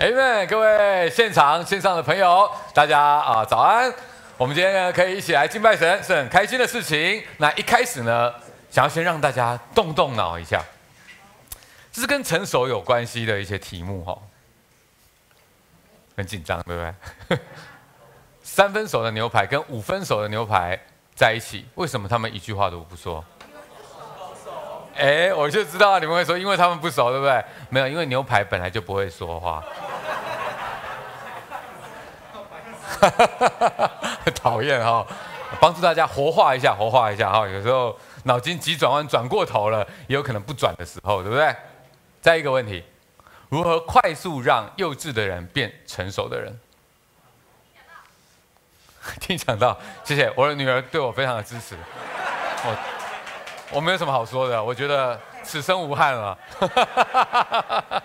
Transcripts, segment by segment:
哎们，各位现场线上的朋友，大家啊早安！我们今天呢可以一起来敬拜神，是很开心的事情。那一开始呢，想要先让大家动动脑一下，这是跟成熟有关系的一些题目哈，很紧张对不对？三分熟的牛排跟五分熟的牛排在一起，为什么他们一句话都不说？哎，我就知道你们会说，因为他们不熟，对不对？没有，因为牛排本来就不会说话。讨厌哈，帮助大家活化一下，活化一下哈。有时候脑筋急转弯转过头了，也有可能不转的时候，对不对？再一个问题，如何快速让幼稚的人变成熟的人？听讲到，谢谢我的女儿对我非常的支持。我我没有什么好说的，我觉得此生无憾了。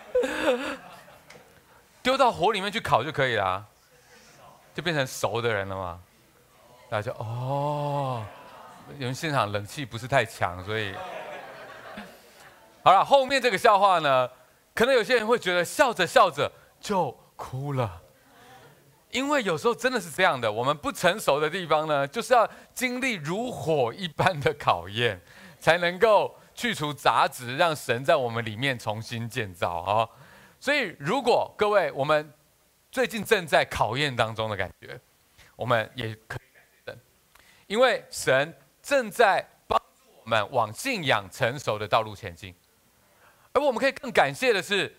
丢到火里面去烤就可以了。就变成熟的人了嘛？大家就哦，因为现场冷气不是太强，所以好了。后面这个笑话呢，可能有些人会觉得笑着笑着就哭了，因为有时候真的是这样的。我们不成熟的地方呢，就是要经历如火一般的考验，才能够去除杂质，让神在我们里面重新建造啊。所以，如果各位我们。最近正在考验当中的感觉，我们也可以感谢神，因为神正在帮助我们往信仰成熟的道路前进。而我们可以更感谢的是，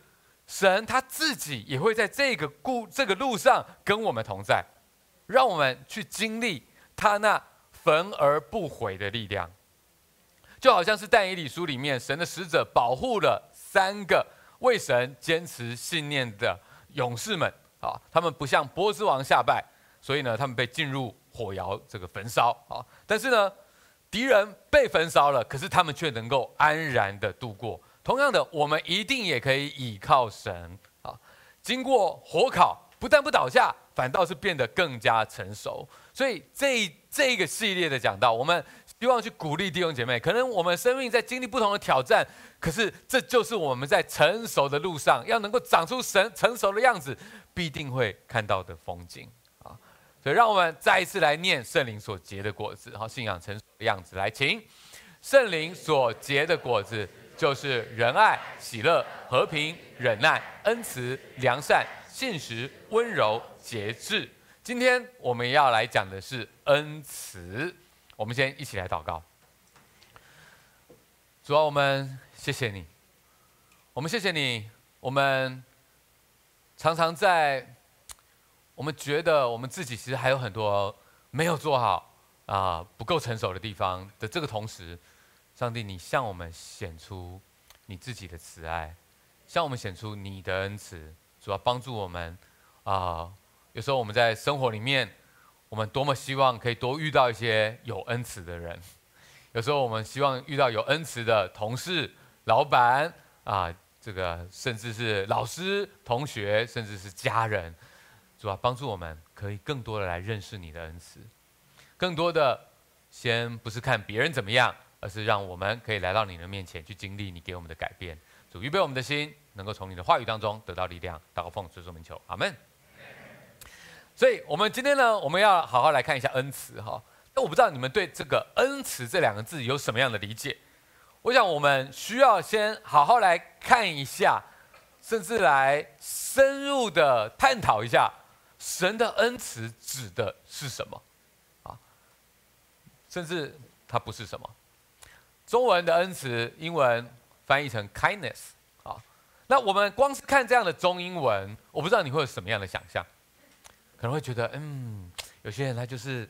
神他自己也会在这个故这个路上跟我们同在，让我们去经历他那焚而不毁的力量。就好像是但以理书里面，神的使者保护了三个为神坚持信念的勇士们。啊，他们不向波斯王下拜，所以呢，他们被进入火窑这个焚烧啊。但是呢，敌人被焚烧了，可是他们却能够安然的度过。同样的，我们一定也可以倚靠神啊。经过火烤，不但不倒下，反倒是变得更加成熟。所以这这个系列的讲到，我们希望去鼓励弟兄姐妹。可能我们生命在经历不同的挑战，可是这就是我们在成熟的路上，要能够长出神成熟的样子。必定会看到的风景啊！所以让我们再一次来念圣灵所结的果子，好，信仰成熟的样子。来，请圣灵所结的果子，就是仁爱、喜乐、和平、忍耐、恩慈、良善、信实、温柔、节制。今天我们要来讲的是恩慈。我们先一起来祷告。主啊，我们谢谢你，我们谢谢你，我们。常常在我们觉得我们自己其实还有很多没有做好啊，不够成熟的地方的这个同时，上帝，你向我们显出你自己的慈爱，向我们显出你的恩慈，主要帮助我们啊。有时候我们在生活里面，我们多么希望可以多遇到一些有恩慈的人，有时候我们希望遇到有恩慈的同事、老板啊。这个甚至是老师、同学，甚至是家人，主要帮助我们可以更多的来认识你的恩慈，更多的先不是看别人怎么样，而是让我们可以来到你的面前去经历你给我们的改变。主预备我们的心，能够从你的话语当中得到力量。祷告奉主名求，阿门。所以，我们今天呢，我们要好好来看一下恩慈哈。那我不知道你们对这个恩慈这两个字有什么样的理解？我想，我们需要先好好来看一下，甚至来深入的探讨一下，神的恩慈指的是什么？啊，甚至它不是什么。中文的恩慈，英文翻译成 kindness 啊。那我们光是看这样的中英文，我不知道你会有什么样的想象，可能会觉得，嗯，有些人他就是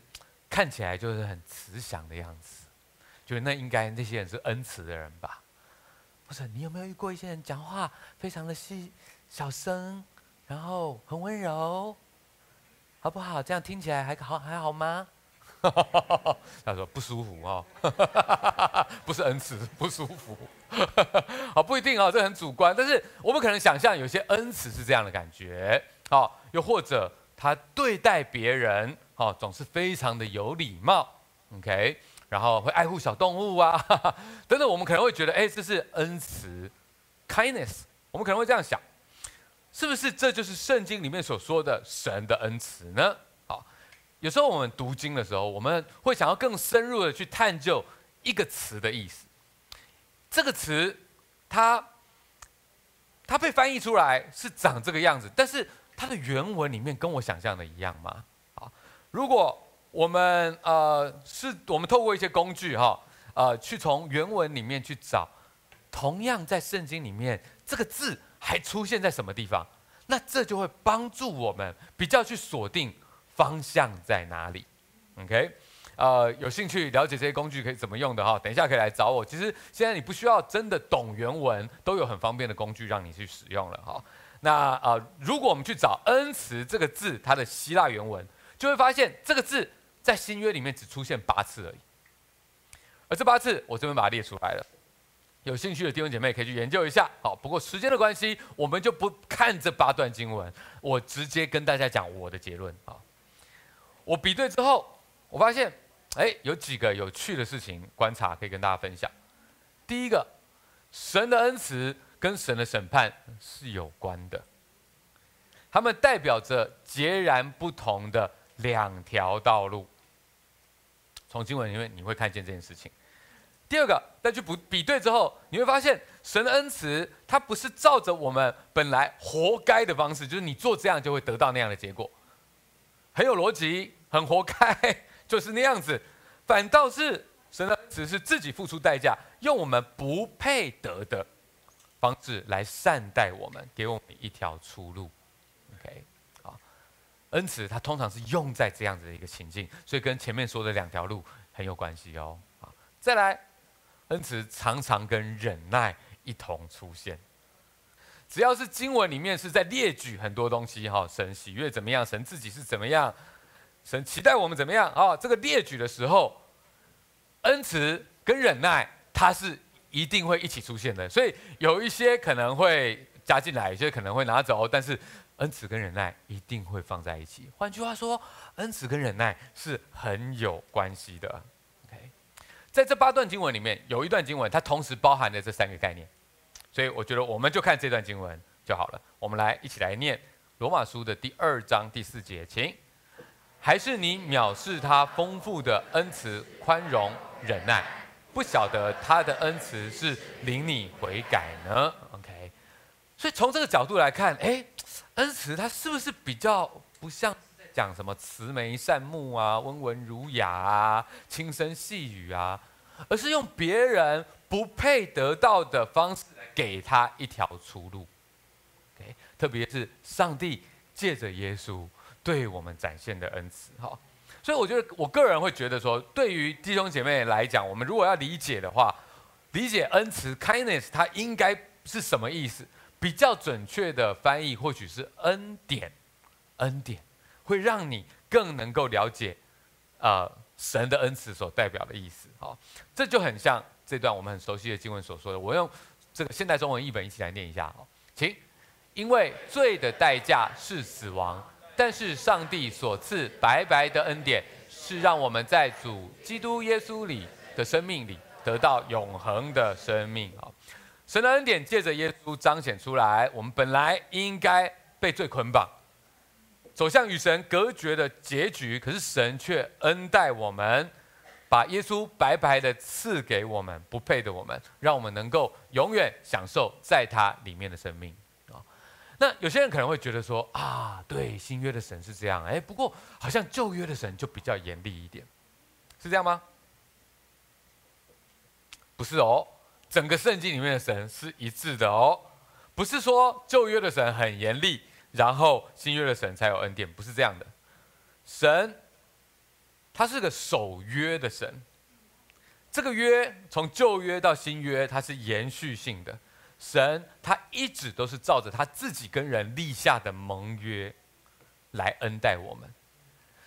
看起来就是很慈祥的样子。觉得那应该那些人是恩慈的人吧？不是你有没有遇过一些人讲话非常的细小声，然后很温柔，好不好？这样听起来还好还好吗？他说不舒服哦，不是恩慈，不舒服。好，不一定哦，这很主观。但是我们可能想象有些恩慈是这样的感觉，好，又或者他对待别人，哦，总是非常的有礼貌。OK。然后会爱护小动物啊，等等，我们可能会觉得，哎，这是恩慈，kindness，我们可能会这样想。是不是这就是圣经里面所说的神的恩慈呢？好，有时候我们读经的时候，我们会想要更深入的去探究一个词的意思。这个词，它它被翻译出来是长这个样子，但是它的原文里面跟我想象的一样吗？好，如果我们呃是我们透过一些工具哈，呃去从原文里面去找，同样在圣经里面这个字。还出现在什么地方？那这就会帮助我们比较去锁定方向在哪里。OK，呃，有兴趣了解这些工具可以怎么用的哈？等一下可以来找我。其实现在你不需要真的懂原文，都有很方便的工具让你去使用了哈。那啊、呃，如果我们去找“恩慈”这个字，它的希腊原文，就会发现这个字在新约里面只出现八次而已。而这八次，我这边把它列出来了。有兴趣的弟兄姐妹可以去研究一下。好，不过时间的关系，我们就不看这八段经文，我直接跟大家讲我的结论啊。我比对之后，我发现，哎，有几个有趣的事情观察可以跟大家分享。第一个，神的恩慈跟神的审判是有关的，他们代表着截然不同的两条道路。从经文里面你会看见这件事情。第二个，再去比比对之后，你会发现神的恩慈，它不是照着我们本来活该的方式，就是你做这样就会得到那样的结果，很有逻辑，很活该，就是那样子。反倒是神的恩慈是自己付出代价，用我们不配得的方式来善待我们，给我们一条出路。OK，好，恩慈它通常是用在这样子的一个情境，所以跟前面说的两条路很有关系哦。好，再来。恩慈常常跟忍耐一同出现。只要是经文里面是在列举很多东西哈，神喜悦怎么样，神自己是怎么样，神期待我们怎么样啊？这个列举的时候，恩慈跟忍耐它是一定会一起出现的。所以有一些可能会加进来，有些可能会拿走，但是恩慈跟忍耐一定会放在一起。换句话说，恩慈跟忍耐是很有关系的。在这八段经文里面，有一段经文，它同时包含了这三个概念，所以我觉得我们就看这段经文就好了。我们来一起来念罗马书的第二章第四节，请。还是你藐视他丰富的恩慈、宽容、忍耐，不晓得他的恩慈是领你悔改呢？OK，所以从这个角度来看，哎，恩慈他是不是比较不像？讲什么慈眉善目啊，温文儒雅啊，轻声细语啊，而是用别人不配得到的方式给他一条出路。？OK，特别是上帝借着耶稣对我们展现的恩慈。哈，所以我觉得我个人会觉得说，对于弟兄姐妹来讲，我们如果要理解的话，理解恩慈 （kindness） 它应该是什么意思？比较准确的翻译或许是恩典，恩典。会让你更能够了解，呃，神的恩慈所代表的意思。好，这就很像这段我们很熟悉的经文所说的。我用这个现代中文译本一起来念一下。好，请，因为罪的代价是死亡，但是上帝所赐白白的恩典，是让我们在主基督耶稣里的生命里得到永恒的生命。好，神的恩典借着耶稣彰显出来。我们本来应该被罪捆绑。走向与神隔绝的结局，可是神却恩待我们，把耶稣白白的赐给我们，不配的我们，让我们能够永远享受在他里面的生命。那有些人可能会觉得说啊，对，新约的神是这样，哎，不过好像旧约的神就比较严厉一点，是这样吗？不是哦，整个圣经里面的神是一致的哦，不是说旧约的神很严厉。然后新约的神才有恩典，不是这样的。神他是个守约的神，这个约从旧约到新约，它是延续性的。神他一直都是照着他自己跟人立下的盟约来恩待我们，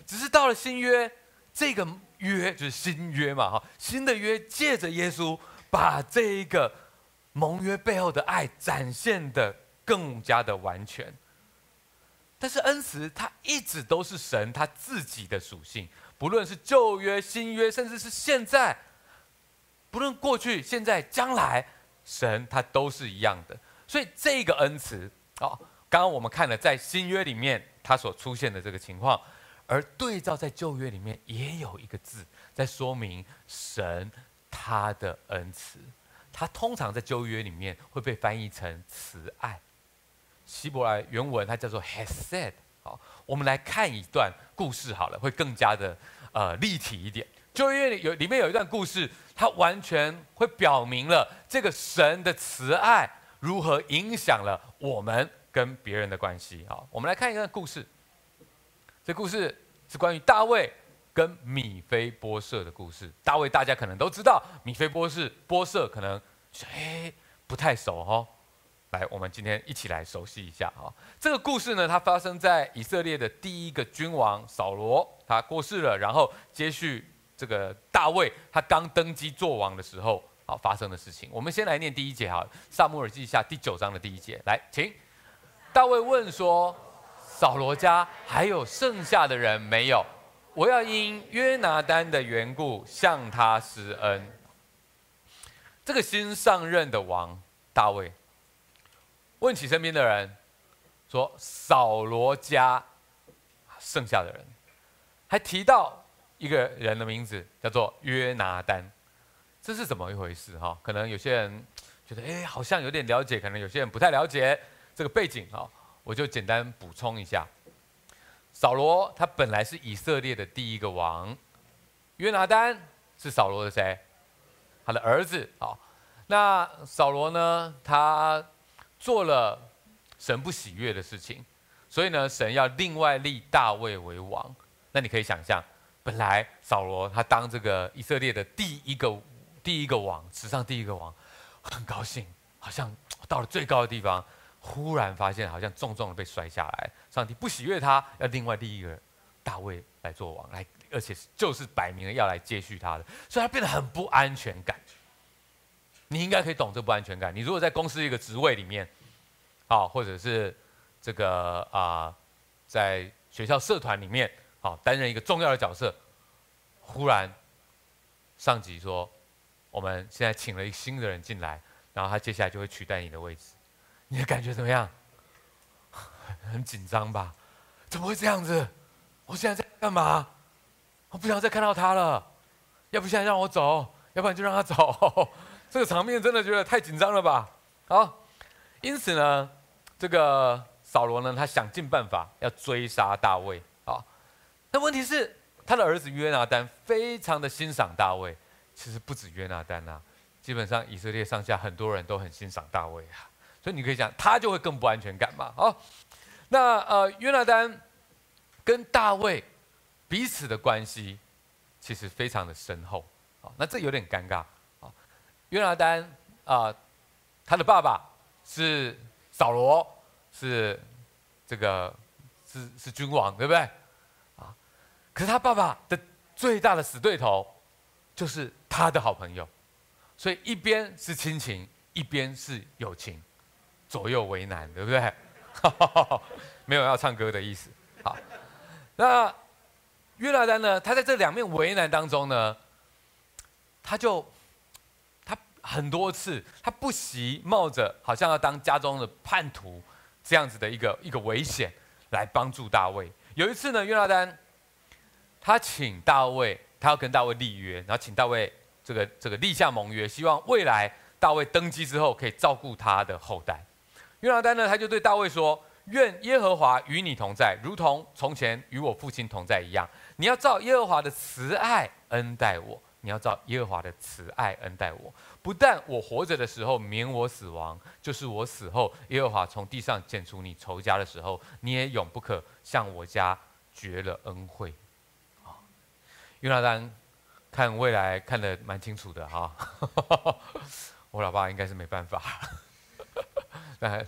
只是到了新约，这个约就是新约嘛，哈，新的约借着耶稣把这一个盟约背后的爱展现得更加的完全。但是恩慈，它一直都是神他自己的属性，不论是旧约、新约，甚至是现在，不论过去、现在、将来，神他都是一样的。所以这个恩慈啊，刚刚我们看了在新约里面他所出现的这个情况，而对照在旧约里面也有一个字在说明神他的恩慈，他通常在旧约里面会被翻译成慈爱，希伯来原文它叫做 Hesed。好，我们来看一段故事好了，会更加的呃立体一点。就因为有里面有一段故事，它完全会表明了这个神的慈爱如何影响了我们。跟别人的关系，好，我们来看一个故事。这故事是关于大卫跟米非波设的故事。大卫大家可能都知道，米非波设波设可能哎不太熟哦。来，我们今天一起来熟悉一下哈。这个故事呢，它发生在以色列的第一个君王扫罗，他过世了，然后接续这个大卫他刚登基做王的时候，好发生的事情。我们先来念第一节哈，《撒母耳记下》第九章的第一节，来，请。大卫问说：“扫罗家还有剩下的人没有？我要因约拿单的缘故向他施恩。”这个新上任的王大卫问起身边的人说：“扫罗家剩下的人，还提到一个人的名字，叫做约拿单。这是怎么一回事？哈，可能有些人觉得，哎，好像有点了解，可能有些人不太了解。”这个背景啊，我就简单补充一下。扫罗他本来是以色列的第一个王，约拿单是扫罗的谁？他的儿子啊。那扫罗呢，他做了神不喜悦的事情，所以呢，神要另外立大卫为王。那你可以想象，本来扫罗他当这个以色列的第一个第一个王，史上第一个王，很高兴，好像到了最高的地方。忽然发现，好像重重的被摔下来。上帝不喜悦他，要另外第一个大卫来做王，来，而且就是摆明了要来接续他的，所以他变得很不安全感。你应该可以懂这不安全感。你如果在公司一个职位里面，啊，或者是这个啊，在学校社团里面，好，担任一个重要的角色，忽然上级说，我们现在请了一个新的人进来，然后他接下来就会取代你的位置。你的感觉怎么样？很紧张吧？怎么会这样子？我现在在干嘛？我不想再看到他了。要不现在让我走，要不然就让他走。这个场面真的觉得太紧张了吧？好，因此呢，这个扫罗呢，他想尽办法要追杀大卫。那问题是他的儿子约拿单非常的欣赏大卫。其实不止约拿单啊，基本上以色列上下很多人都很欣赏大卫啊。所以你可以讲，他就会更不安全感嘛。好，那呃，约拿单跟大卫彼此的关系其实非常的深厚。好，那这有点尴尬。啊，约拿单啊、他的爸爸是扫罗，是这个是是君王，对不对？可是他爸爸的最大的死对头就是他的好朋友，所以一边是亲情，一边是友情。左右为难，对不对？没有要唱歌的意思。好，那约拿单呢？他在这两面为难当中呢，他就他很多次，他不惜冒着好像要当家中的叛徒这样子的一个一个危险来帮助大卫。有一次呢，约拿单他请大卫，他要跟大卫立约，然后请大卫这个这个立下盟约，希望未来大卫登基之后可以照顾他的后代。约拿单呢，他就对大卫说：“愿耶和华与你同在，如同从前与我父亲同在一样。你要照耶和华的慈爱恩待我，你要照耶和华的慈爱恩待我。不但我活着的时候免我死亡，就是我死后，耶和华从地上剪除你仇家的时候，你也永不可向我家绝了恩惠。”约拿单看未来看得蛮清楚的哈，我老爸应该是没办法。但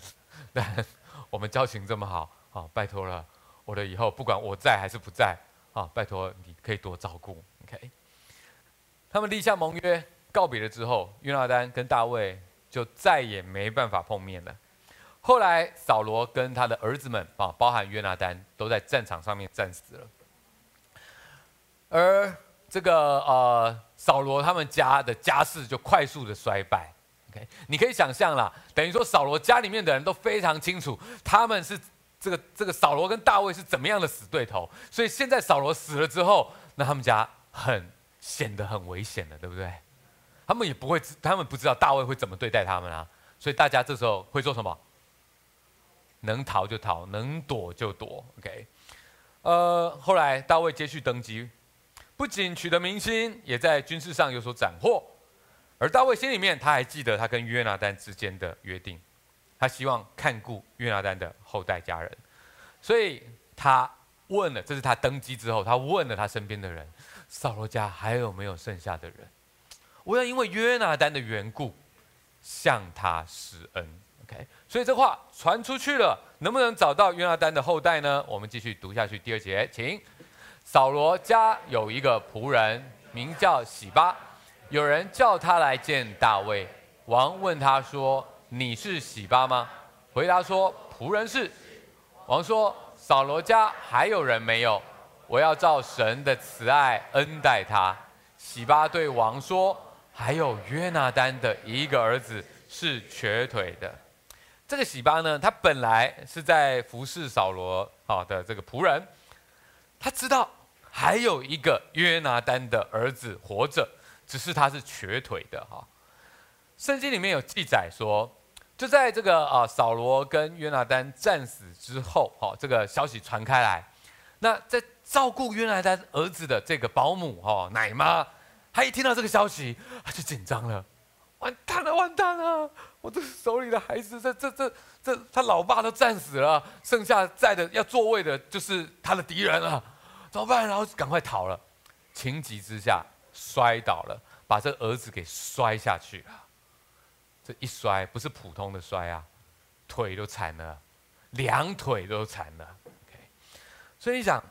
但我们交情这么好，好拜托了，我的以后不管我在还是不在，好拜托你可以多照顾，OK。他们立下盟约，告别了之后，约拿单跟大卫就再也没办法碰面了。后来扫罗跟他的儿子们啊，包含约拿单，都在战场上面战死了。而这个呃扫罗他们家的家世就快速的衰败，OK，你可以想象啦，等于说扫罗家里面的人都非常清楚，他们是这个这个扫罗跟大卫是怎么样的死对头，所以现在扫罗死了之后，那他们家很显得很危险了，对不对？他们也不会，他们不知道大卫会怎么对待他们啊，所以大家这时候会做什么？能逃就逃，能躲就躲。OK，呃，后来大卫接续登基，不仅取得民心，也在军事上有所斩获。而大卫心里面，他还记得他跟约拿单之间的约定，他希望看顾约拿单的后代家人，所以他问了，这是他登基之后，他问了他身边的人，扫罗家还有没有剩下的人？我要因为约拿单的缘故，向他施恩。OK，所以这话传出去了，能不能找到约拿单的后代呢？我们继续读下去。第二节，请。扫罗家有一个仆人，名叫喜巴，有人叫他来见大卫。王问他说：“你是喜巴吗？”回答说：“仆人是。”王说：“扫罗家还有人没有？我要照神的慈爱恩待他。”喜巴对王说。还有约拿单的一个儿子是瘸腿的，这个喜巴呢，他本来是在服侍扫罗好的这个仆人，他知道还有一个约拿单的儿子活着，只是他是瘸腿的哈。圣经里面有记载说，就在这个啊扫罗跟约拿单战死之后，哈这个消息传开来，那在照顾约拿单儿子的这个保姆哈奶妈。她一听到这个消息，她就紧张了，完蛋了，完蛋了！我这手里的孩子，这这这这，他老爸都战死了，剩下在的要座位的就是他的敌人了，怎么办？然后赶快逃了，情急之下摔倒了，把这儿子给摔下去了。这一摔不是普通的摔啊，腿都残了，两腿都残了。OK，所以你想，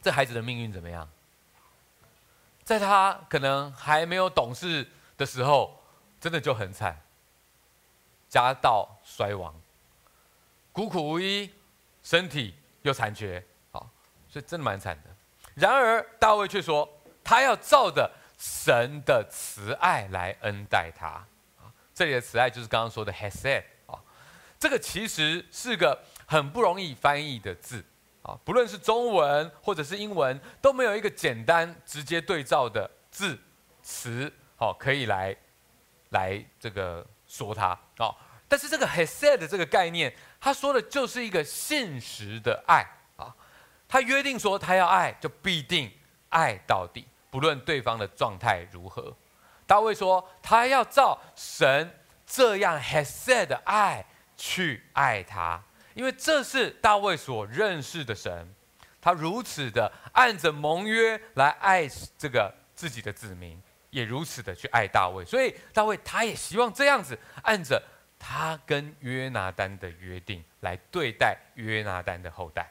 这孩子的命运怎么样？在他可能还没有懂事的时候，真的就很惨，家道衰亡，孤苦无依，身体又残缺，好，所以真的蛮惨的。然而大卫却说，他要照着神的慈爱来恩待他。这里的慈爱就是刚刚说的 hesed 啊，这个其实是个很不容易翻译的字。啊，不论是中文或者是英文，都没有一个简单直接对照的字词，好，可以来来这个说他。哦，但是这个 hesed 这个概念，他说的就是一个现实的爱啊。他约定说，他要爱，就必定爱到底，不论对方的状态如何。大卫说，他要照神这样 he said 的爱去爱他。因为这是大卫所认识的神，他如此的按着盟约来爱这个自己的子民，也如此的去爱大卫，所以大卫他也希望这样子按着他跟约拿单的约定来对待约拿单的后代。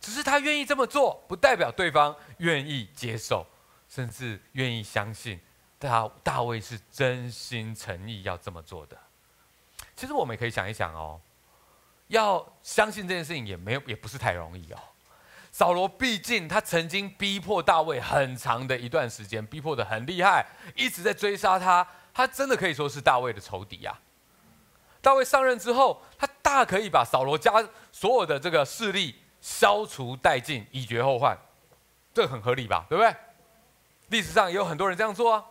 只是他愿意这么做，不代表对方愿意接受，甚至愿意相信大大卫是真心诚意要这么做的。其实我们也可以想一想哦。要相信这件事情也没有，也不是太容易哦。扫罗毕竟他曾经逼迫大卫很长的一段时间，逼迫的很厉害，一直在追杀他。他真的可以说是大卫的仇敌呀。大卫上任之后，他大可以把扫罗家所有的这个势力消除殆尽，以绝后患，这很合理吧？对不对？历史上也有很多人这样做啊。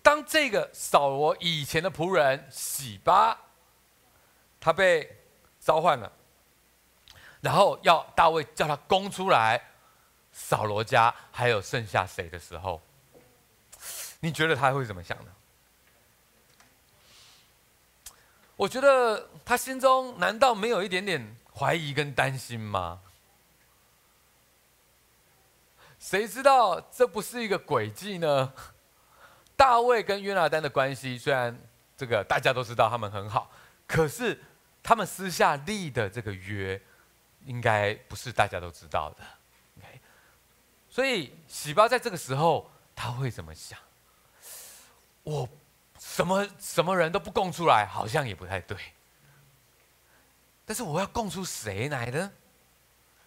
当这个扫罗以前的仆人洗巴，他被召唤了，然后要大卫叫他供出来，扫罗家还有剩下谁的时候，你觉得他会怎么想呢？我觉得他心中难道没有一点点怀疑跟担心吗？谁知道这不是一个诡计呢？大卫跟约拿单的关系虽然这个大家都知道他们很好，可是。他们私下立的这个约，应该不是大家都知道的。OK，所以喜巴在这个时候他会怎么想？我什么什么人都不供出来，好像也不太对。但是我要供出谁来呢？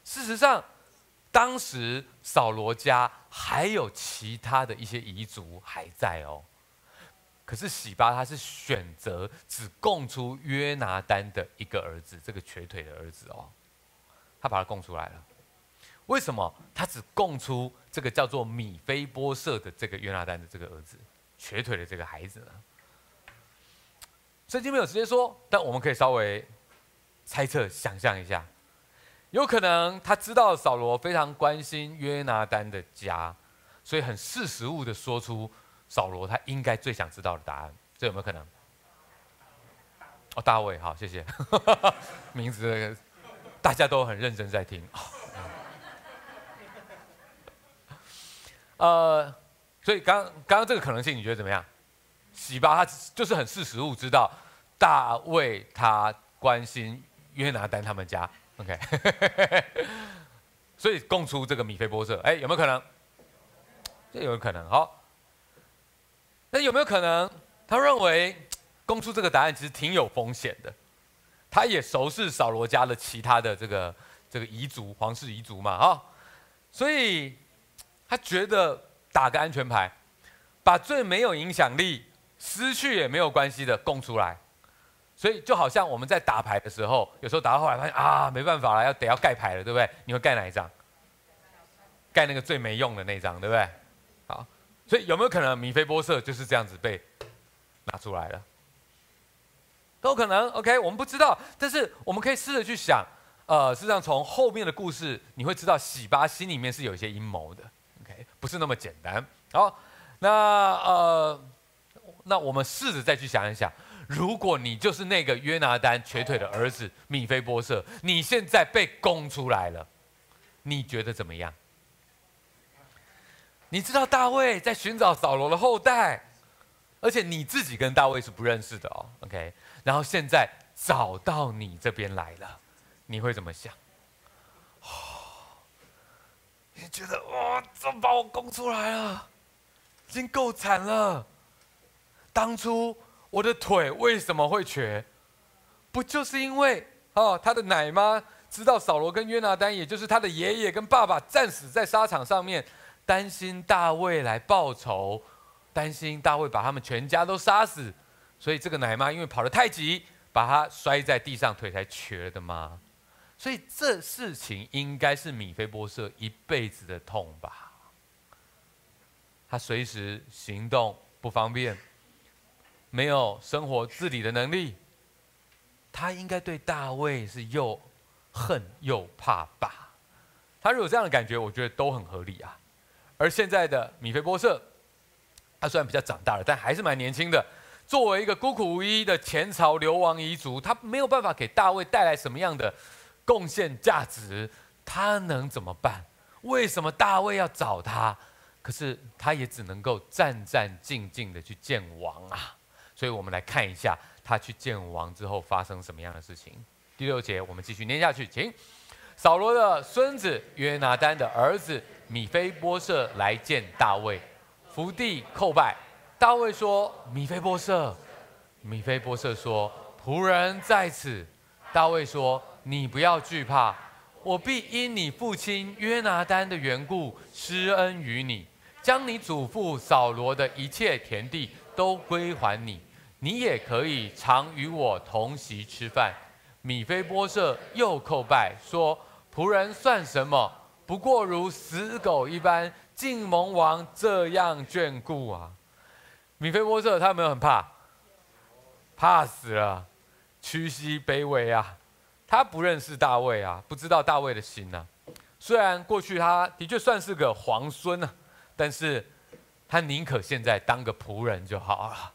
事实上，当时扫罗家还有其他的一些遗族还在哦。可是喜巴他是选择只供出约拿单的一个儿子，这个瘸腿的儿子哦，他把他供出来了。为什么他只供出这个叫做米非波设的这个约拿单的这个儿子，瘸腿的这个孩子呢？圣经没有直接说，但我们可以稍微猜测、想象一下，有可能他知道扫罗非常关心约拿单的家，所以很识时务的说出扫罗他应该最想知道的答案，这有没有可能？哦，大卫，好，谢谢，名字大家都很认真在听。呃，所以刚刚刚这个可能性，你觉得怎么样？洗巴他就是很识时务，知道大卫他关心约拿单他们家，OK，所以供出这个米非波设，哎，有没有可能？这有可能？好，那有没有可能？他认为供出这个答案其实挺有风险的，他也熟识扫罗家的其他的这个这个遗族，皇室遗族嘛，啊，所以。他觉得打个安全牌，把最没有影响力、失去也没有关系的供出来，所以就好像我们在打牌的时候，有时候打到后来发现啊，没办法了，要得要盖牌了，对不对？你会盖哪一张？盖那个最没用的那张，对不对？好，所以有没有可能米非波设就是这样子被拿出来了？都可能。OK，我们不知道，但是我们可以试着去想，呃，事实上从后面的故事，你会知道洗巴心里面是有一些阴谋的，OK，。不是那么简单。好，那呃，那我们试着再去想一想，如果你就是那个约拿单瘸腿的儿子米非波设，你现在被供出来了，你觉得怎么样？你知道大卫在寻找扫罗的后代，而且你自己跟大卫是不认识的哦。OK，然后现在找到你这边来了，你会怎么想？你觉得哇，怎么把我供出来了？已经够惨了。当初我的腿为什么会瘸？不就是因为哦，他的奶妈知道扫罗跟约拿单，也就是他的爷爷跟爸爸战死在沙场上面，担心大卫来报仇，担心大卫把他们全家都杀死，所以这个奶妈因为跑得太急，把他摔在地上，腿才瘸的吗？所以这事情应该是米菲波设一辈子的痛吧？他随时行动不方便，没有生活自理的能力，他应该对大卫是又恨又怕吧？他如果这样的感觉，我觉得都很合理啊。而现在的米菲波设，他虽然比较长大了，但还是蛮年轻的。作为一个孤苦无依的前朝流亡遗族，他没有办法给大卫带来什么样的贡献价值，他能怎么办？为什么大卫要找他？可是他也只能够战战兢兢的去见王啊！所以我们来看一下他去见王之后发生什么样的事情。第六节，我们继续念下去，请。扫罗的孙子约拿单的儿子米非波设来见大卫，伏地叩拜。大卫说：“米非波设。”米非波设说：“仆人在此。”大卫说。你不要惧怕，我必因你父亲约拿单的缘故施恩于你，将你祖父扫罗的一切田地都归还你，你也可以常与我同席吃饭。米非波设又叩拜说：“仆人算什么？不过如死狗一般，竟蒙王这样眷顾啊！”米非波设他有没有很怕？怕死了，屈膝卑微啊！他不认识大卫啊，不知道大卫的心呐、虽然过去他的确算是个皇孙啊，但是他宁可现在当个仆人就好了。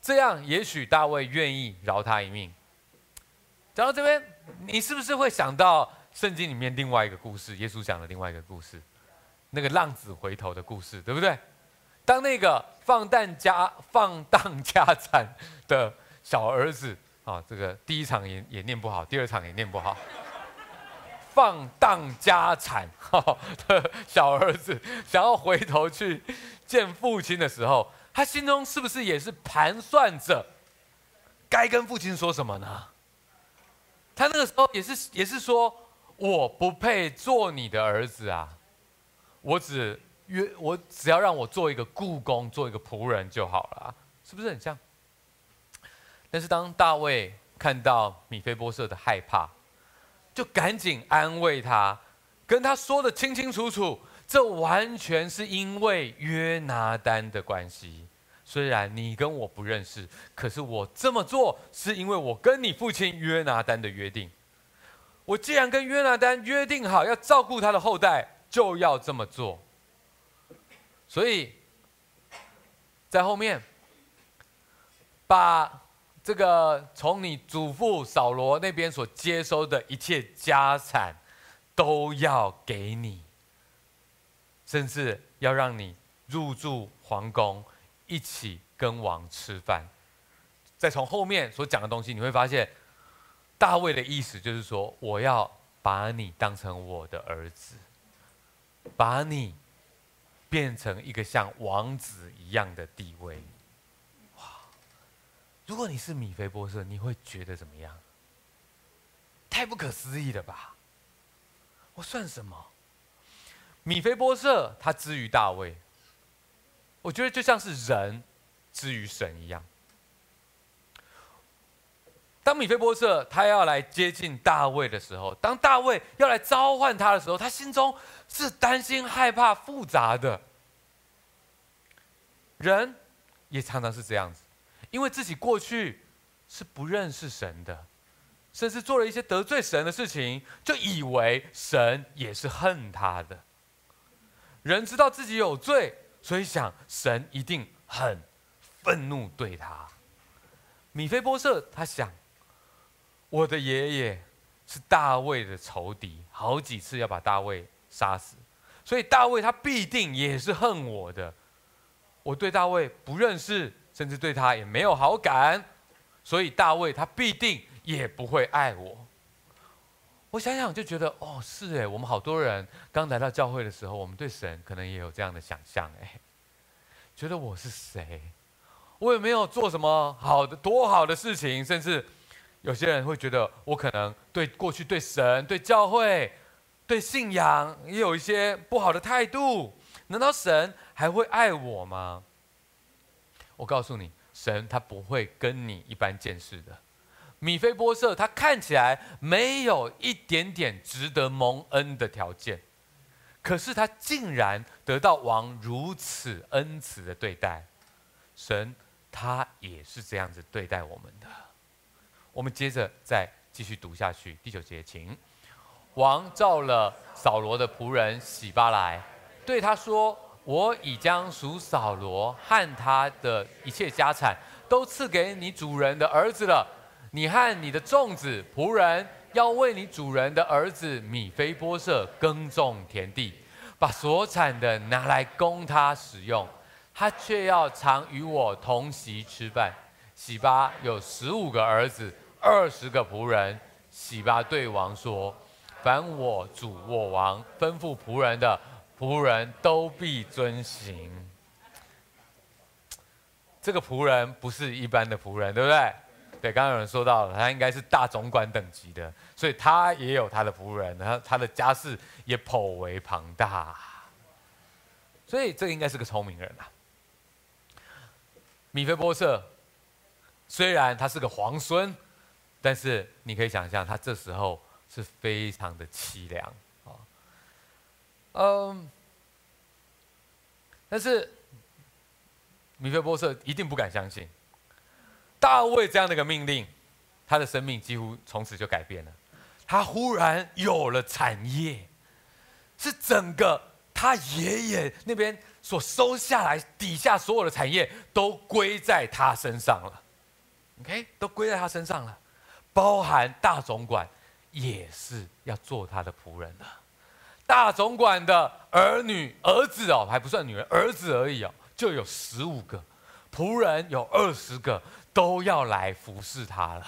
这样也许大卫愿意饶他一命。讲到这边，你是不是会想到圣经里面另外一个故事？耶稣讲的另外一个故事，那个浪子回头的故事，对不对？当那个放荡家放荡家产的小儿子。啊、这个第一场也也念不好，第二场也念不好。放荡家产的小儿子想要回头去见父亲的时候，他心中是不是也是盘算着该跟父亲说什么呢？他那个时候也是也是说，我不配做你的儿子啊，我只约我只要让我做一个雇工，做一个仆人就好了。是不是很像？但是当大卫看到米非波设的害怕，就赶紧安慰他，跟他说得清清楚楚，这完全是因为约拿单的关系。虽然你跟我不认识，可是我这么做是因为我跟你父亲约拿单的约定。我既然跟约拿单约定好要照顾他的后代，就要这么做。所以，在后面把。这个从你祖父扫罗那边所接收的一切家产，都要给你，甚至要让你入住皇宫，一起跟王吃饭。再从后面所讲的东西，你会发现，大卫的意思就是说，我要把你当成我的儿子，把你变成一个像王子一样的地位。哇如果你是米菲波设，你会觉得怎么样？太不可思议了吧！我算什么？米菲波设他之于大卫，我觉得就像是人之于神一样。当米非波设他要来接近大卫的时候，当大卫要来召唤他的时候，他心中是担心、害怕、复杂的。人也常常是这样子。因为自己过去是不认识神的，甚至做了一些得罪神的事情，就以为神也是恨他的。人知道自己有罪，所以想神一定很愤怒对他。米非波设他想，我的爷爷是大卫的仇敌，好几次要把大卫杀死，所以大卫他必定也是恨我的。我对大卫不认识。甚至对他也没有好感，所以大卫他必定也不会爱我。我想想就觉得，哦，是哎，我们好多人刚来到教会的时候，我们对神可能也有这样的想象，哎，觉得我是谁？我也没有做什么好的多好的事情，甚至有些人会觉得我可能对过去对神、对教会、对信仰也有一些不好的态度，难道神还会爱我吗？我告诉你，神他不会跟你一般见识的。米非波设他看起来没有一点点值得蒙恩的条件，可是他竟然得到王如此恩慈的对待。神他也是这样子对待我们的。我们接着再继续读下去，第九节，请王召了扫罗的仆人洗巴来，对他说。我已将属扫罗和他的一切家产都赐给你主人的儿子了。你和你的众子仆人要为你主人的儿子米非波设耕种田地，把所产的拿来供他使用。他却要常与我同席吃饭。洗巴有十五个儿子，二十个仆人。洗巴对王说：“凡我主我王吩咐仆人的。”仆人都必遵行。这个仆人不是一般的仆人，对不对？对，刚刚有人说到了，他应该是大总管等级的，所以他也有他的仆人，他他的家世也颇为庞大，所以这个应该是个聪明人啊。米非波设虽然他是个皇孙，但是你可以想象，他这时候是非常的凄凉啊。嗯，但是米菲波瑟一定不敢相信，大卫这样的一个命令，他的生命几乎从此就改变了。他忽然有了产业，是整个他爷爷那边所收下来底下所有的产业都归在他身上了。OK，都归在他身上了，包含大总管也是要做他的仆人了。大总管的儿女、儿子哦，还不算女儿，儿子而已哦，就有十五个，仆人有二十个，都要来服侍他了。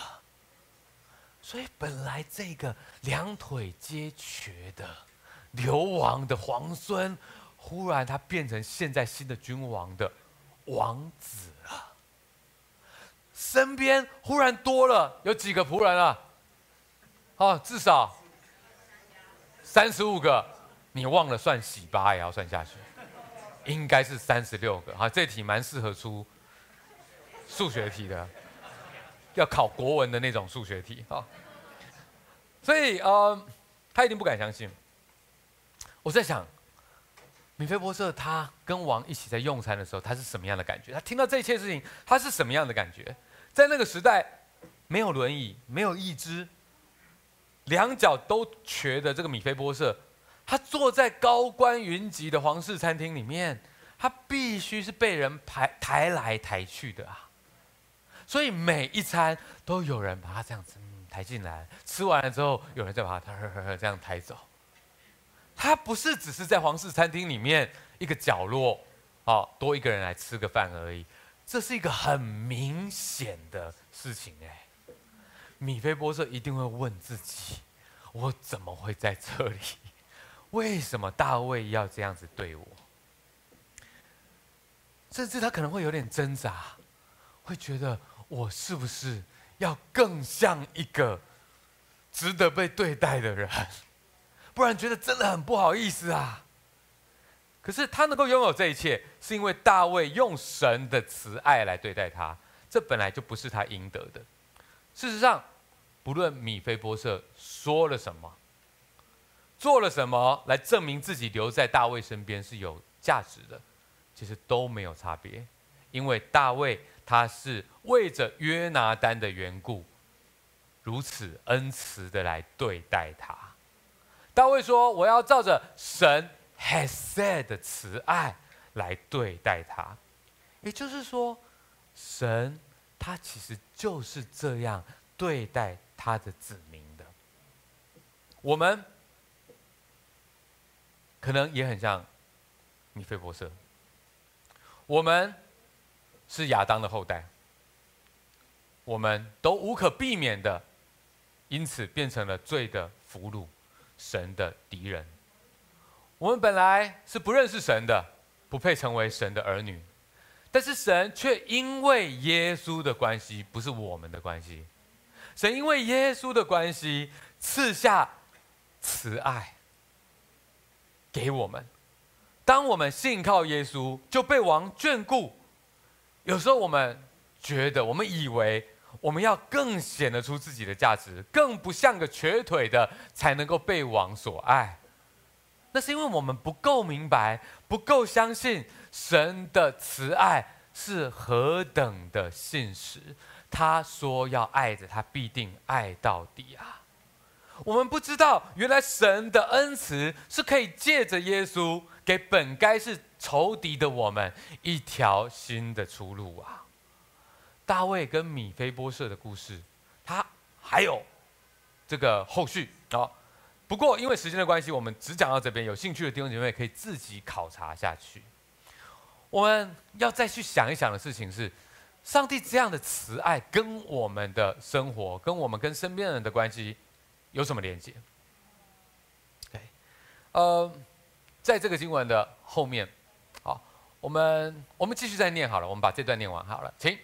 所以本来这个两腿皆瘸的流亡的皇孙，忽然他变成现在新的君王的王子。身边忽然多了有几个仆人啊？哦，至少三十五个。你忘了算洗巴也要算下去，应该是三十六个。哈，这题蛮适合出数学题的，要考国文的那种数学题啊。所以呃，他一定不敢相信。我在想，米菲波设他跟王一起在用餐的时候，他是什么样的感觉？他听到这一切事情，他是什么样的感觉？在那个时代，没有轮椅，没有义肢，两脚都瘸的这个米菲波设，他坐在高官云集的皇室餐厅里面，他必须是被人抬抬来抬去的啊。所以每一餐都有人把他这样子。抬进来，吃完了之后，有人再把他这样抬走。他不是只是在皇室餐厅里面一个角落，哦，多一个人来吃个饭而已。这是一个很明显的事情哎。米菲波设一定会问自己：我怎么会在这里？为什么大卫要这样子对我？甚至他可能会有点挣扎，会觉得我是不是？要更像一个值得被对待的人，不然觉得真的很不好意思啊。可是他能够拥有这一切，是因为大卫用神的慈爱来对待他，这本来就不是他应得的。事实上，不论米非波设说了什么，做了什么来证明自己留在大卫身边是有价值的，其实都没有差别，因为大卫。他是为着约拿单的缘故，如此恩慈的来对待他。大卫说：“我要照着神 has said 的慈爱来对待他。”也就是说，神他其实就是这样对待他的子民的。我们可能也很像米菲博士，我们。是亚当的后代，我们都无可避免的，因此变成了罪的俘虏，神的敌人。我们本来是不认识神的，不配成为神的儿女，但是神却因为耶稣的关系，不是我们的关系，神因为耶稣的关系赐下慈爱给我们。当我们信靠耶稣，就被王眷顾。有时候我们觉得，我们以为我们要更显得出自己的价值，更不像个瘸腿的，才能够被王所爱。那是因为我们不够明白，不够相信神的慈爱是何等的信实。他说要爱着他，必定爱到底啊！我们不知道，原来神的恩慈是可以借着耶稣给本该是。仇敌的我们一条新的出路啊！大卫跟米非波设的故事，他还有这个后续啊。不过因为时间的关系，我们只讲到这边。有兴趣的弟兄姐妹可以自己考察下去。我们要再去想一想的事情是：上帝这样的慈爱跟我们的生活，跟我们跟身边人的关系有什么连接？对，呃，在这个经文的后面。好我们我们继续再念好了，我们把这段念完好了，请。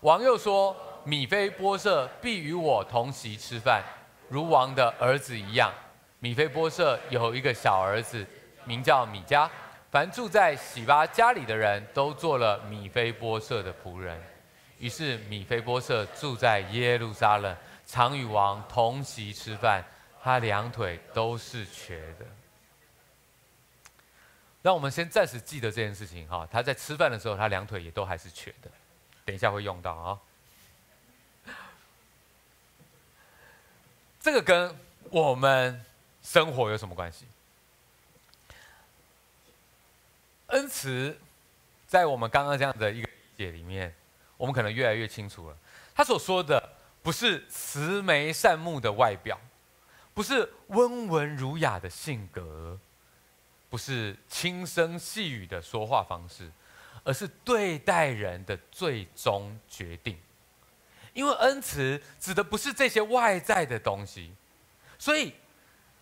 王又说：“米非波设必与我同席吃饭，如王的儿子一样。米非波设有一个小儿子，名叫米迦。凡住在洗巴家里的人都做了米非波设的仆人。于是米非波设住在耶路撒冷，常与王同席吃饭。他两腿都是瘸的。”让我们先暂时记得这件事情哈。他在吃饭的时候，他两腿也都还是瘸的。等一下会用到啊。这个跟我们生活有什么关系？恩慈，在我们刚刚这样的一个理解里面，我们可能越来越清楚了。他所说的不是慈眉善目的外表，不是温文儒雅的性格。不是轻声细语的说话方式，而是对待人的最终决定。因为恩慈指的不是这些外在的东西，所以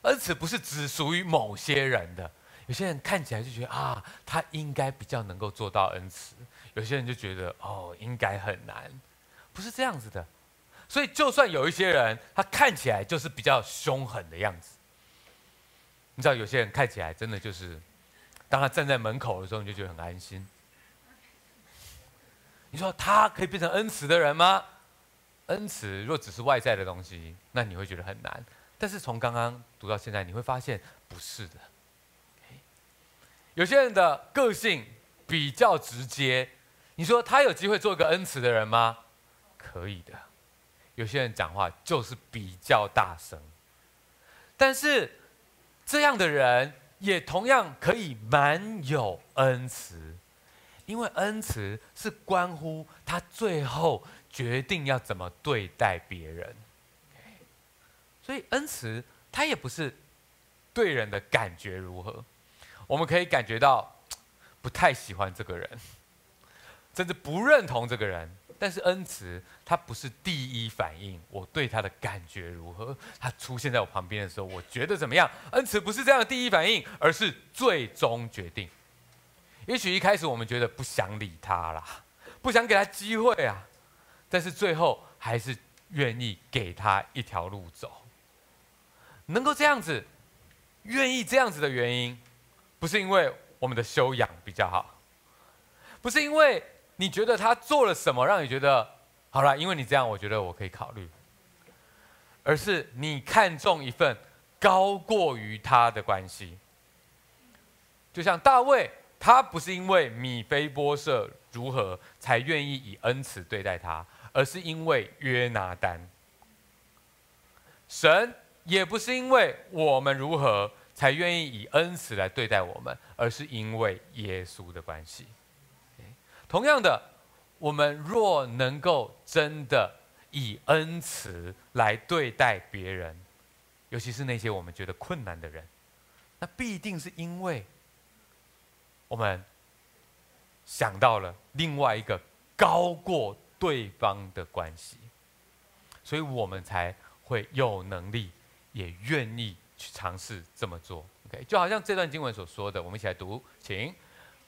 恩慈不是只属于某些人的。有些人看起来就觉得啊，他应该比较能够做到恩慈；有些人就觉得哦，应该很难。不是这样子的。所以，就算有一些人，他看起来就是比较凶狠的样子。你知道有些人看起来真的就是，当他站在门口的时候，你就觉得很安心。你说他可以变成恩慈的人吗？恩慈若只是外在的东西，那你会觉得很难。但是从刚刚读到现在，你会发现不是的。有些人的个性比较直接，你说他有机会做一个恩慈的人吗？可以的。有些人讲话就是比较大声，但是这样的人也同样可以蛮有恩慈，因为恩慈是关乎他最后决定要怎么对待别人。所以恩慈他也不是对人的感觉如何。我们可以感觉到 不太喜欢这个人，甚至不认同这个人。但是恩慈，他不是第一反应，我对他的感觉如何？他出现在我旁边的时候，我觉得怎么样？恩慈不是这样的第一反应，而是最终决定。也许一开始我们觉得不想理他啦，不想给他机会啊，但是最后还是愿意给他一条路走。能够这样子，愿意这样子的原因。不是因为我们的修养比较好，不是因为你觉得他做了什么让你觉得好了，因为你这样，我觉得我可以考虑，而是你看中一份高过于他的关系。就像大卫，他不是因为米非波设如何才愿意以恩慈对待他，而是因为约拿单。神也不是因为我们如何。才愿意以恩慈来对待我们，而是因为耶稣的关系。同样的，我们若能够真的以恩慈来对待别人，尤其是那些我们觉得困难的人，那必定是因为我们想到了另外一个高过对方的关系，所以我们才会有能力，也愿意。去尝试这么做，OK，就好像这段经文所说的，我们一起来读，请，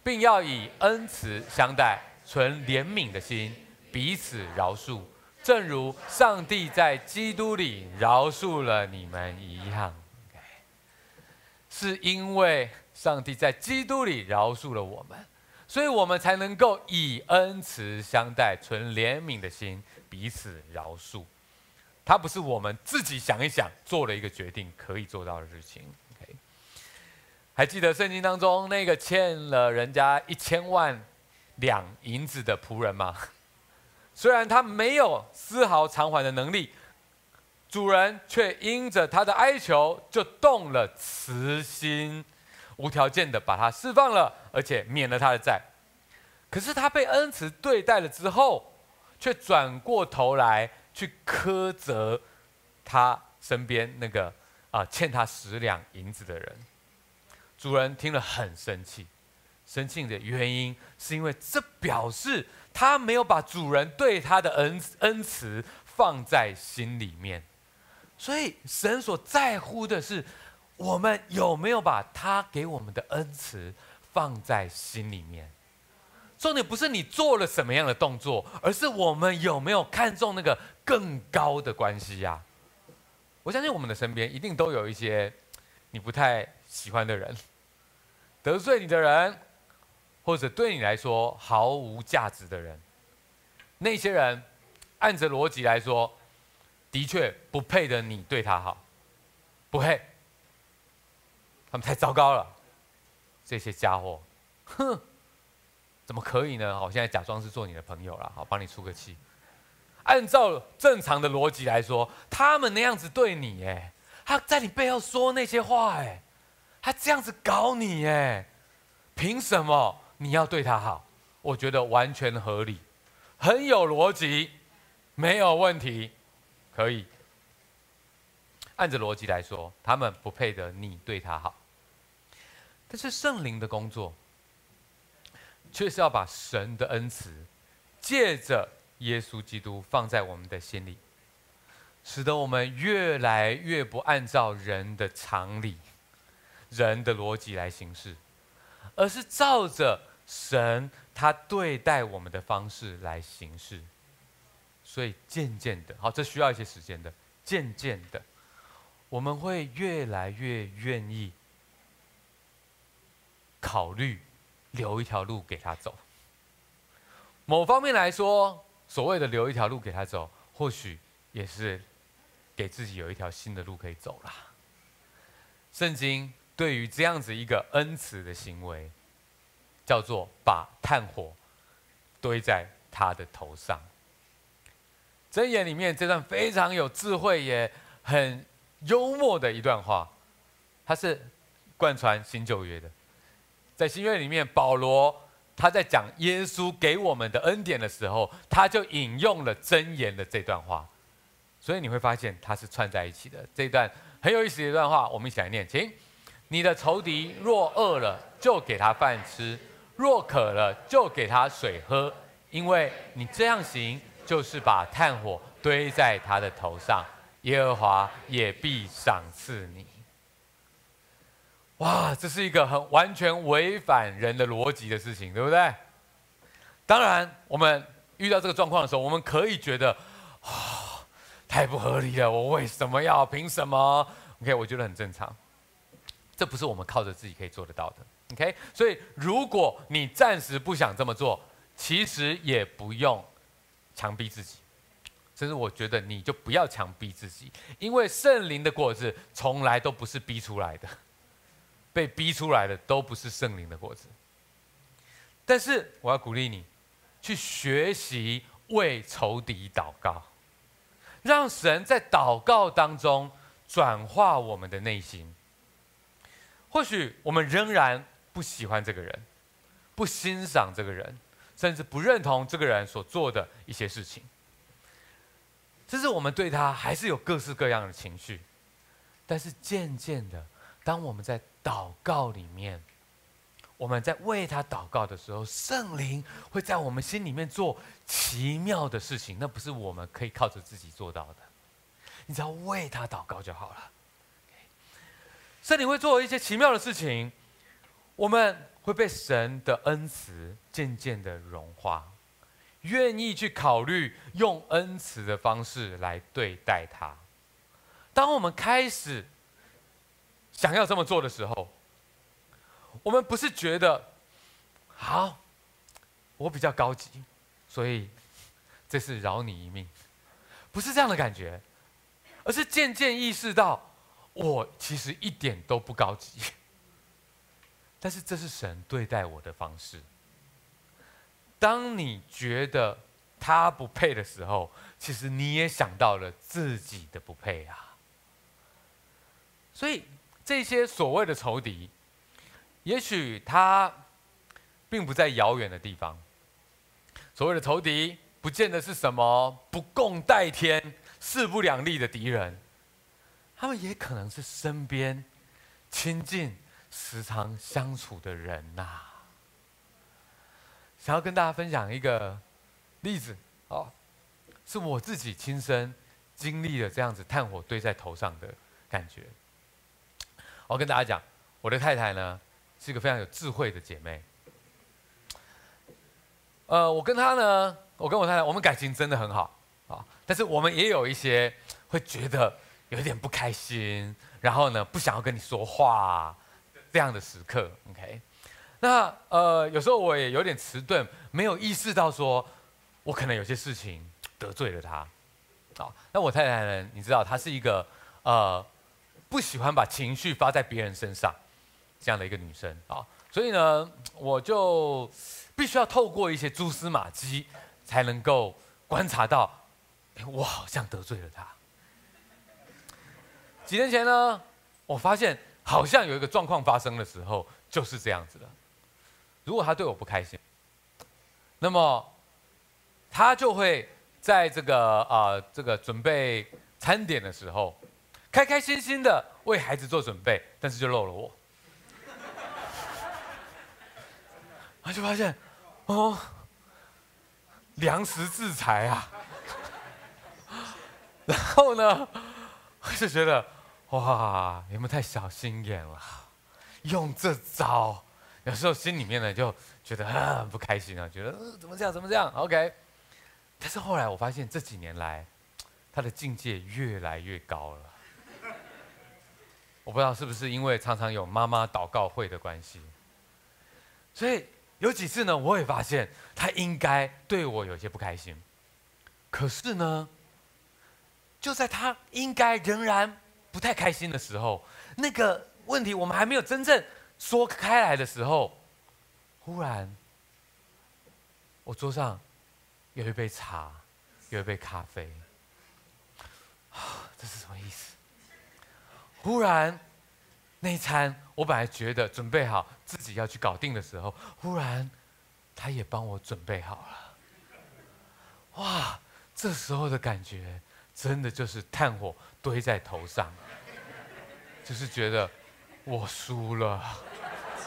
并要以恩慈相待，存怜悯的心，彼此饶恕，正如上帝在基督里饶恕了你们一样。OK，是因为上帝在基督里饶恕了我们，所以我们才能够以恩慈相待，存怜悯的心，彼此饶恕。他不是我们自己想一想做了一个决定可以做到的事情。还记得圣经当中那个欠了人家一千万两银子的仆人吗？虽然他没有丝毫偿还的能力，主人却因着他的哀求就动了慈心，无条件的把他释放了，而且免了他的债。可是他被恩慈对待了之后，却转过头来。去苛责他身边那个啊欠他十两银子的人，主人听了很生气，生气的原因是因为这表示他没有把主人对他的恩恩慈放在心里面，所以神所在乎的是我们有没有把他给我们的恩慈放在心里面。重点不是你做了什么样的动作，而是我们有没有看重那个更高的关系呀？我相信我们的身边一定都有一些你不太喜欢的人，得罪你的人，或者对你来说毫无价值的人。那些人按着逻辑来说，的确不配得你对他好，不配。他们太糟糕了，这些家伙，哼。怎么可以呢？好，现在假装是做你的朋友了，好，帮你出个气。按照正常的逻辑来说，他们那样子对你，哎，他在你背后说那些话，哎，他这样子搞你，哎，凭什么你要对他好？我觉得完全合理，很有逻辑，没有问题，可以。按着逻辑来说，他们不配得你对他好。但是圣灵的工作。却是要把神的恩慈，借着耶稣基督放在我们的心里，使得我们越来越不按照人的常理、人的逻辑来行事，而是照着神他对待我们的方式来行事。所以渐渐的，好，这需要一些时间的。渐渐的，我们会越来越愿意考虑。留一条路给他走，某方面来说，所谓的留一条路给他走，或许也是给自己有一条新的路可以走啦。圣经对于这样子一个恩慈的行为，叫做把炭火堆在他的头上。箴言里面这段非常有智慧也很幽默的一段话，它是贯穿新旧约的。在新约里面，保罗。他在讲耶稣给我们的恩典的时候，他就引用了箴言的这段话，所以你会发现它是串在一起的。这段很有意思的一段话，我们一起来念，请：你的仇敌若饿了，就给他饭吃；若渴了，就给他水喝，因为你这样行，就是把炭火堆在他的头上，耶和华也必赏赐你。哇，这是一个很完全违反人的逻辑的事情，对不对？当然，我们遇到这个状况的时候，我们可以觉得，啊、哦，太不合理了，我为什么要？凭什么？OK，我觉得很正常。这不是我们靠着自己可以做得到的。OK，所以如果你暂时不想这么做，其实也不用强逼自己。甚至我觉得你就不要强逼自己，因为圣灵的果子从来都不是逼出来的。被逼出来的都不是圣灵的果子，但是我要鼓励你，去学习为仇敌祷告，让神在祷告当中转化我们的内心。或许我们仍然不喜欢这个人，不欣赏这个人，甚至不认同这个人所做的一些事情，甚至我们对他还是有各式各样的情绪，但是渐渐的，当我们在祷告里面，我们在为他祷告的时候，圣灵会在我们心里面做奇妙的事情，那不是我们可以靠着自己做到的。你只要为他祷告就好了。圣灵会做一些奇妙的事情，我们会被神的恩慈渐渐的融化，愿意去考虑用恩慈的方式来对待他。当我们开始。想要这么做的时候，我们不是觉得好，我比较高级，所以这次饶你一命，不是这样的感觉，而是渐渐意识到我其实一点都不高级，但是这是神对待我的方式。当你觉得他不配的时候，其实你也想到了自己的不配啊，所以。这些所谓的仇敌，也许他并不在遥远的地方。所谓的仇敌，不见得是什么不共戴天、势不两立的敌人，他们也可能是身边亲近、时常相处的人呐、想要跟大家分享一个例子哦，是我自己亲身经历了这样子炭火堆在头上的感觉。我跟大家讲，我的太太呢是一个非常有智慧的姐妹。呃，我跟她呢，我跟我太太，我们感情真的很好啊。但是我们也有一些会觉得有一点不开心，然后呢不想要跟你说话这样的时刻。OK，那呃有时候我也有点迟钝，没有意识到说我可能有些事情得罪了她。啊，那我太太呢，你知道她是一个呃。不喜欢把情绪发在别人身上，这样的一个女生啊，所以呢，我就必须要透过一些蛛丝马迹，才能够观察到，哎，我好像得罪了她。几年前呢，我发现好像有一个状况发生的时候，就是这样子的。如果她对我不开心，那么她就会在这个啊、这个准备餐点的时候。开开心心的为孩子做准备，但是就漏了我，他就发现，哦，粮食制裁啊，然后呢，我就觉得，哇，你们太小心眼了，用这招，有时候心里面呢就觉得很不开心啊，觉得怎么这样，怎么这样，OK，但是后来我发现这几年来，他的境界越来越高了。我不知道是不是因为常常有妈妈祷告会的关系，所以有几次呢，我也发现他应该对我有些不开心。可是呢，就在他应该仍然不太开心的时候，那个问题我们还没有真正说开来的时候，忽然，我桌上有一杯茶，有一杯咖啡。啊，这是什么意思？忽然，那一餐我本来觉得准备好自己要去搞定的时候，忽然他也帮我准备好了。哇，这时候的感觉真的就是炭火堆在头上，就是觉得我输了。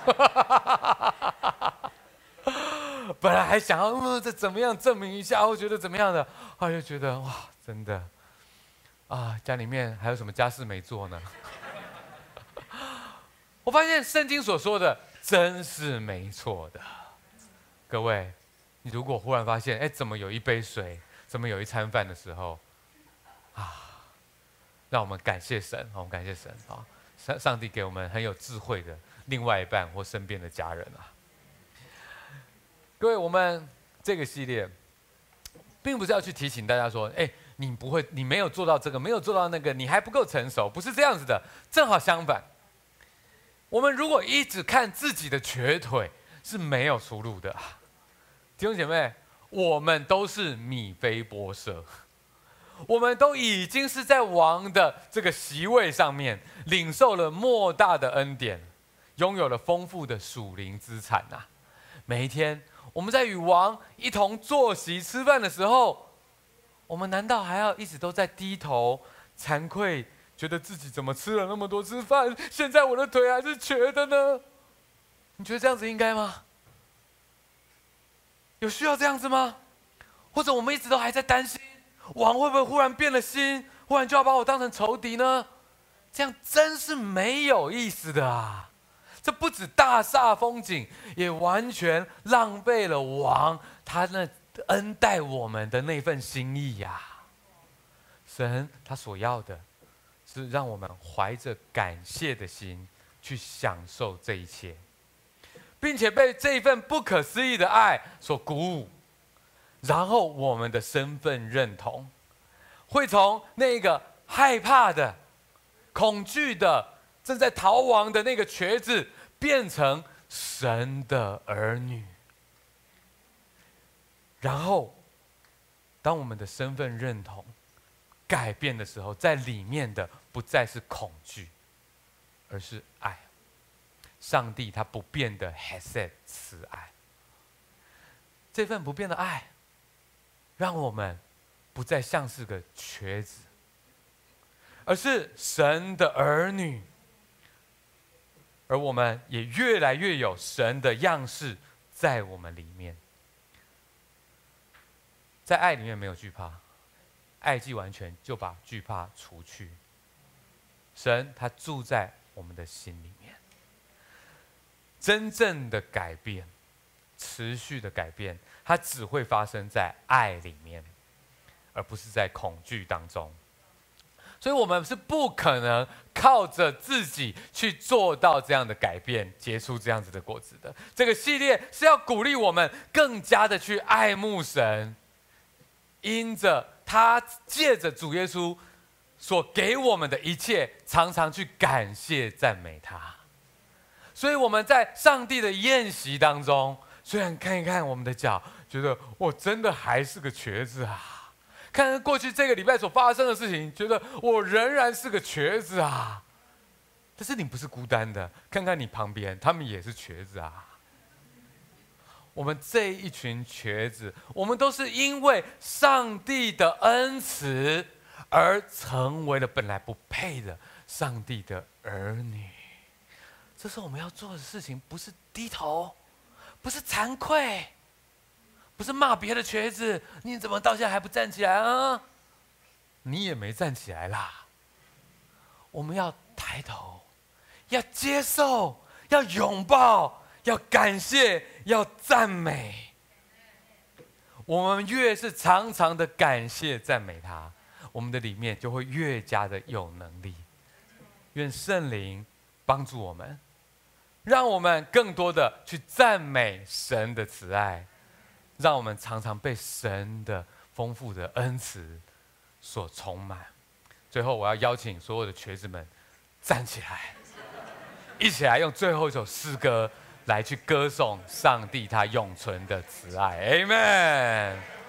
本来还想要嗯，这怎么样证明一下？我觉得怎么样的？后来又觉得哇，真的。啊，家里面还有什么家事没做呢？我发现圣经所说的真是没错的。各位，你如果忽然发现，哎，怎么有一杯水，怎么有一餐饭的时候，啊，让我们感谢神，我们感谢神啊！上上帝给我们很有智慧的另外一半或身边的家人啊。各位，我们这个系列，并不是要去提醒大家说，哎。你不会，你没有做到这个，没有做到那个，你还不够成熟，不是这样子的。正好相反，我们如果一直看自己的瘸腿，是没有出路的。弟兄姐妹，我们都是米非波设，我们都已经是在王的这个席位上面，领受了莫大的恩典，拥有了丰富的属灵资产呐。每一天，我们在与王一同坐席吃饭的时候。我们难道还要一直都在低头，惭愧，觉得自己怎么吃了那么多次饭，现在我的腿还是瘸的呢？你觉得这样子应该吗？有需要这样子吗？或者我们一直都还在担心，王会不会忽然变了心，忽然就要把我当成仇敌呢？这样真是没有意思的啊！这不止大煞风景，也完全浪费了王他那。恩待我们的那份心意呀、神他所要的，是让我们怀着感谢的心去享受这一切，并且被这一份不可思议的爱所鼓舞，然后我们的身份认同，会从那个害怕的、恐惧的、正在逃亡的那个瘸子，变成神的儿女。然后，当我们的身份认同改变的时候，在里面的不再是恐惧，而是爱。上帝他不变的 Hesed 慈爱，这份不变的爱，让我们不再像是个瘸子，而是神的儿女，而我们也越来越有神的样式在我们里面。在爱里面没有惧怕，爱既完全，就把惧怕除去。神他住在我们的心里面，真正的改变，持续的改变，它只会发生在爱里面，而不是在恐惧当中。所以，我们是不可能靠着自己去做到这样的改变，结出这样子的果子的。这个系列是要鼓励我们更加的去爱慕神。因着他借着主耶稣所给我们的一切，常常去感谢赞美他。所以我们在上帝的宴席当中，虽然看一看我们的脚，觉得我真的还是个瘸子啊；看看过去这个礼拜所发生的事情，觉得我仍然是个瘸子啊。但是你不是孤单的，看看你旁边，他们也是瘸子啊。我们这一群瘸子，我们都是因为上帝的恩慈而成为了本来不配的上帝的儿女。这是我们要做的事情，不是低头，不是惭愧，不是骂别的瘸子，你怎么到现在还不站起来啊？你也没站起来啦。我们要抬头，要接受，要拥抱。要感谢，要赞美。我们越是常常的感谢赞美他，我们的里面就会越加的有能力。愿圣灵帮助我们，让我们更多的去赞美神的慈爱，让我们常常被神的丰富的恩慈所充满。最后，我要邀请所有的瘸子们站起来，一起来用最后一首诗歌来去歌颂上帝他永存的慈爱。Amen。